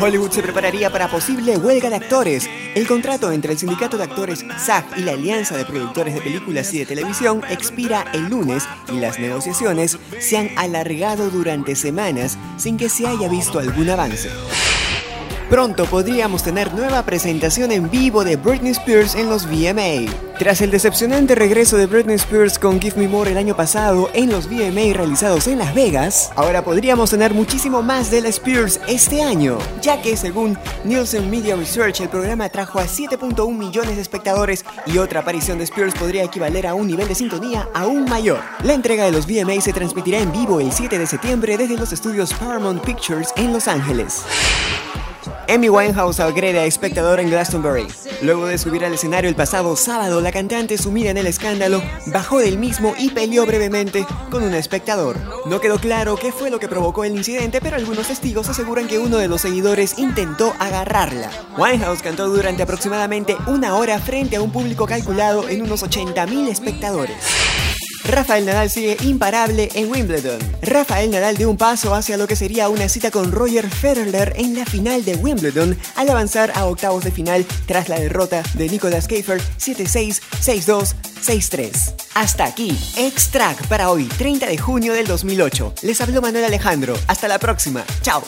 Hollywood se prepararía para posible huelga de actores. El contrato entre el sindicato de actores SAG y la Alianza de Productores de Películas y de Televisión expira el lunes y las negociaciones se han alargado durante semanas sin que se haya visto algún avance. Pronto podríamos tener nueva presentación en vivo de Britney Spears en los VMA. Tras el decepcionante regreso de Britney Spears con Give Me More el año pasado en los VMA realizados en Las Vegas, ahora podríamos tener muchísimo más de la Spears este año, ya que según Nielsen Media Research el programa trajo a 7.1 millones de espectadores y otra aparición de Spears podría equivaler a un nivel de sintonía aún mayor. La entrega de los VMA se transmitirá en vivo el 7 de septiembre desde los estudios Paramount Pictures en Los Ángeles. Amy Winehouse agrede a espectador en Glastonbury. Luego de subir al escenario el pasado sábado, la cantante sumida en el escándalo bajó del mismo y peleó brevemente con un espectador. No quedó claro qué fue lo que provocó el incidente, pero algunos testigos aseguran que uno de los seguidores intentó agarrarla. Winehouse cantó durante aproximadamente una hora frente a un público calculado en unos 80.000 espectadores. Rafael Nadal sigue imparable en Wimbledon. Rafael Nadal dio un paso hacia lo que sería una cita con Roger Federer en la final de Wimbledon al avanzar a octavos de final tras la derrota de Nicolas Keifer 7-6, 6-2, 6-3. Hasta aquí, Extract para hoy, 30 de junio del 2008. Les habló Manuel Alejandro. Hasta la próxima. Chao.